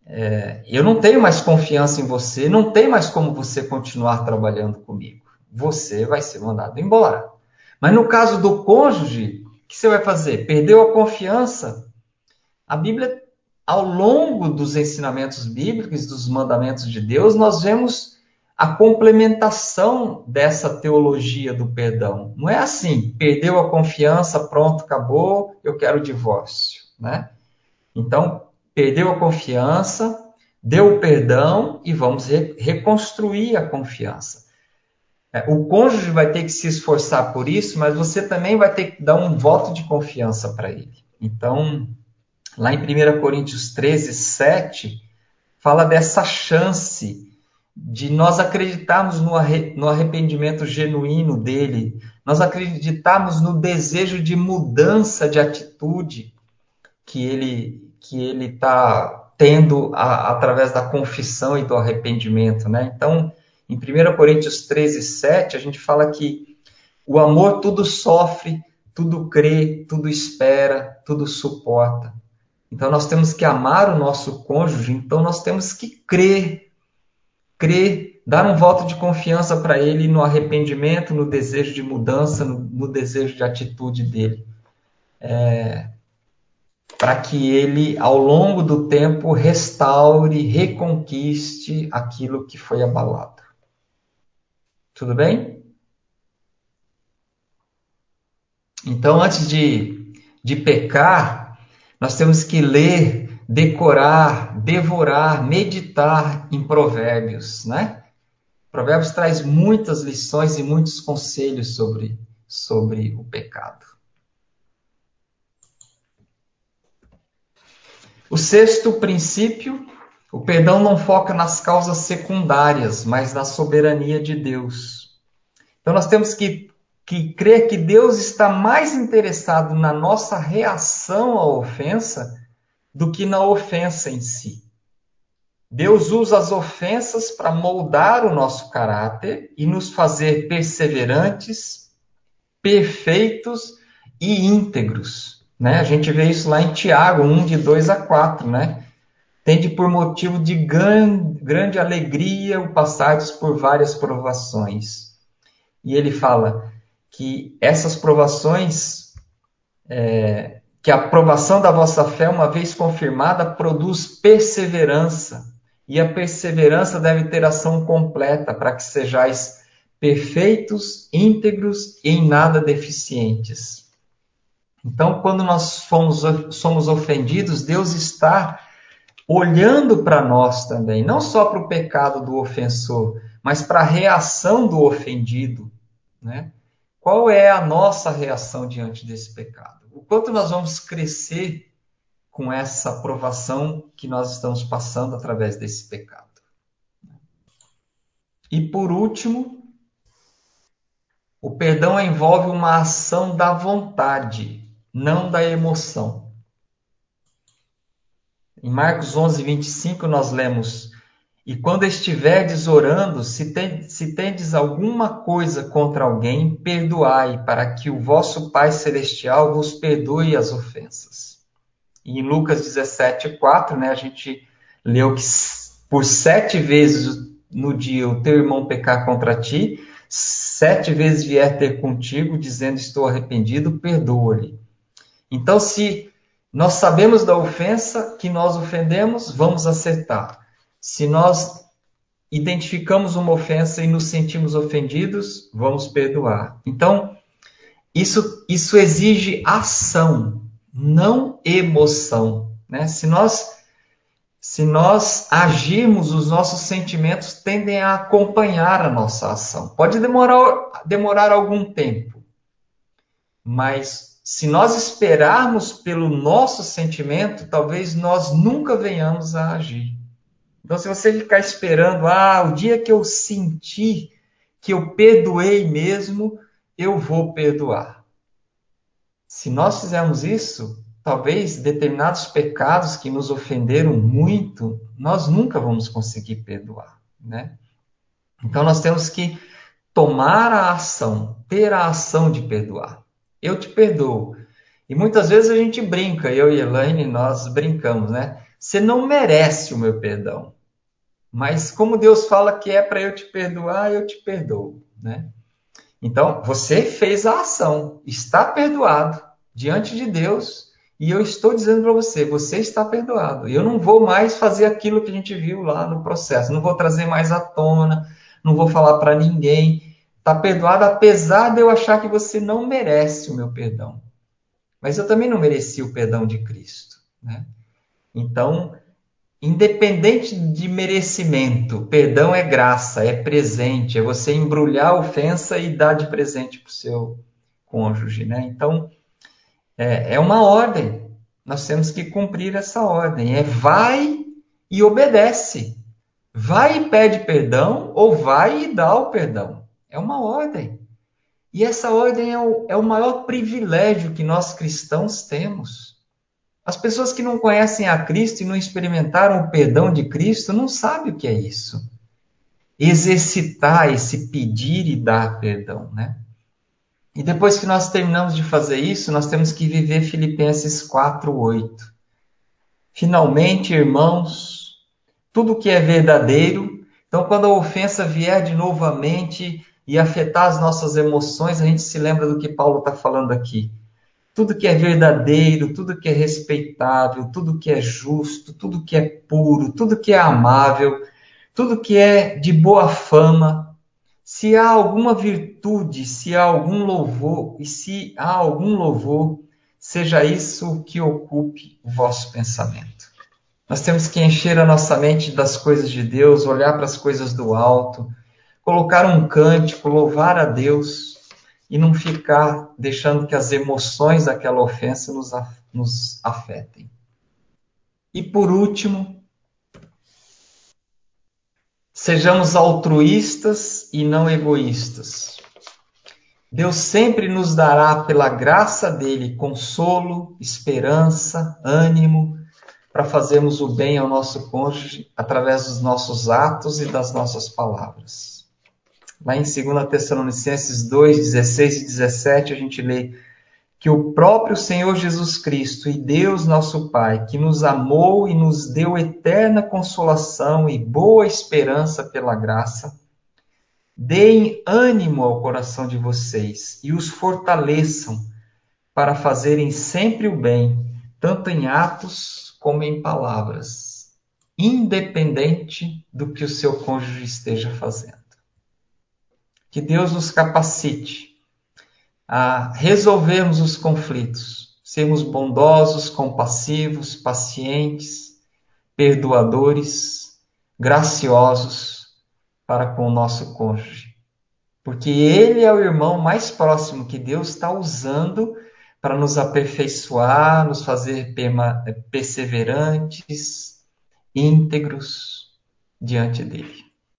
é, eu não tenho mais confiança em você, não tem mais como você continuar trabalhando comigo. Você vai ser mandado embora. Mas no caso do cônjuge, o que você vai fazer? Perdeu a confiança? A Bíblia, ao longo dos ensinamentos bíblicos, dos mandamentos de Deus, nós vemos a complementação dessa teologia do perdão. Não é assim, perdeu a confiança, pronto, acabou, eu quero o divórcio, né? Então, perdeu a confiança, deu o perdão e vamos re reconstruir a confiança. É, o cônjuge vai ter que se esforçar por isso, mas você também vai ter que dar um voto de confiança para ele. Então, lá em 1 Coríntios 13, 7, fala dessa chance de nós acreditarmos no arrependimento genuíno dele, nós acreditarmos no desejo de mudança de atitude que ele que ele está tendo a, através da confissão e do arrependimento, né? Então, em 1 Coríntios 13, 7, a gente fala que o amor tudo sofre, tudo crê, tudo espera, tudo suporta. Então, nós temos que amar o nosso cônjuge, então nós temos que crer, crer, dar um voto de confiança para ele no arrependimento, no desejo de mudança, no, no desejo de atitude dele. É, para que ele, ao longo do tempo, restaure, reconquiste aquilo que foi abalado. Tudo bem? Então, antes de, de pecar, nós temos que ler, decorar, devorar, meditar em Provérbios, né? Provérbios traz muitas lições e muitos conselhos sobre, sobre o pecado. O sexto princípio, o perdão não foca nas causas secundárias, mas na soberania de Deus. Então nós temos que, que crer que Deus está mais interessado na nossa reação à ofensa do que na ofensa em si. Deus usa as ofensas para moldar o nosso caráter e nos fazer perseverantes, perfeitos e íntegros. Né? A gente vê isso lá em Tiago 1, de 2 a 4, né? Tende por motivo de grande alegria o passardes por várias provações. E ele fala que essas provações é, que a aprovação da vossa fé, uma vez confirmada, produz perseverança. E a perseverança deve ter ação completa para que sejais perfeitos, íntegros e em nada deficientes. Então, quando nós fomos, somos ofendidos, Deus está olhando para nós também, não só para o pecado do ofensor, mas para a reação do ofendido. Né? Qual é a nossa reação diante desse pecado? O quanto nós vamos crescer com essa aprovação que nós estamos passando através desse pecado? E por último, o perdão envolve uma ação da vontade, não da emoção. Em Marcos 11, 25, nós lemos: E quando estiverdes orando, se, se tendes alguma coisa contra alguém, perdoai, para que o vosso Pai Celestial vos perdoe as ofensas. E em Lucas 17, 4, né, a gente leu que por sete vezes no dia o teu irmão pecar contra ti, sete vezes vier ter contigo, dizendo estou arrependido, perdoa-lhe. Então, se nós sabemos da ofensa que nós ofendemos, vamos acertar. Se nós identificamos uma ofensa e nos sentimos ofendidos, vamos perdoar. Então, isso, isso exige ação, não emoção. Né? Se, nós, se nós agirmos, os nossos sentimentos tendem a acompanhar a nossa ação. Pode demorar, demorar algum tempo, mas se nós esperarmos pelo nosso sentimento, talvez nós nunca venhamos a agir. Então, se você ficar esperando, ah, o dia que eu sentir que eu perdoei mesmo, eu vou perdoar. Se nós fizermos isso, talvez determinados pecados que nos ofenderam muito, nós nunca vamos conseguir perdoar, né? Então nós temos que tomar a ação, ter a ação de perdoar eu te perdoo. E muitas vezes a gente brinca, eu e Elaine, nós brincamos, né? Você não merece o meu perdão. Mas como Deus fala que é para eu te perdoar, eu te perdoo, né? Então, você fez a ação, está perdoado diante de Deus, e eu estou dizendo para você, você está perdoado. Eu não vou mais fazer aquilo que a gente viu lá no processo, não vou trazer mais à tona, não vou falar para ninguém. Está perdoado apesar de eu achar que você não merece o meu perdão. Mas eu também não mereci o perdão de Cristo. Né? Então, independente de merecimento, perdão é graça, é presente, é você embrulhar a ofensa e dar de presente para o seu cônjuge. Né? Então, é, é uma ordem. Nós temos que cumprir essa ordem. É vai e obedece. Vai e pede perdão ou vai e dá o perdão. É uma ordem. E essa ordem é o, é o maior privilégio que nós cristãos temos. As pessoas que não conhecem a Cristo e não experimentaram o perdão de Cristo não sabem o que é isso. Exercitar esse pedir e dar perdão, né? E depois que nós terminamos de fazer isso, nós temos que viver Filipenses 4:8. Finalmente, irmãos, tudo que é verdadeiro, então quando a ofensa vier de novamente, e afetar as nossas emoções, a gente se lembra do que Paulo está falando aqui. Tudo que é verdadeiro, tudo que é respeitável, tudo que é justo, tudo que é puro, tudo que é amável, tudo que é de boa fama, se há alguma virtude, se há algum louvor, e se há algum louvor, seja isso que ocupe o vosso pensamento. Nós temos que encher a nossa mente das coisas de Deus, olhar para as coisas do alto, colocar um cântico, louvar a Deus e não ficar deixando que as emoções daquela ofensa nos, nos afetem. E por último, sejamos altruístas e não egoístas. Deus sempre nos dará, pela graça dele, consolo, esperança, ânimo, para fazermos o bem ao nosso cônjuge através dos nossos atos e das nossas palavras. Lá em 2 Tessalonicenses 2, 16 e 17, a gente lê que o próprio Senhor Jesus Cristo e Deus nosso Pai, que nos amou e nos deu eterna consolação e boa esperança pela graça, deem ânimo ao coração de vocês e os fortaleçam, para fazerem sempre o bem, tanto em atos como em palavras, independente do que o seu cônjuge esteja fazendo. Que Deus nos capacite a resolvermos os conflitos, sermos bondosos, compassivos, pacientes, perdoadores, graciosos para com o nosso cônjuge. Porque ele é o irmão mais próximo que Deus está usando para nos aperfeiçoar, nos fazer perseverantes, íntegros diante dele.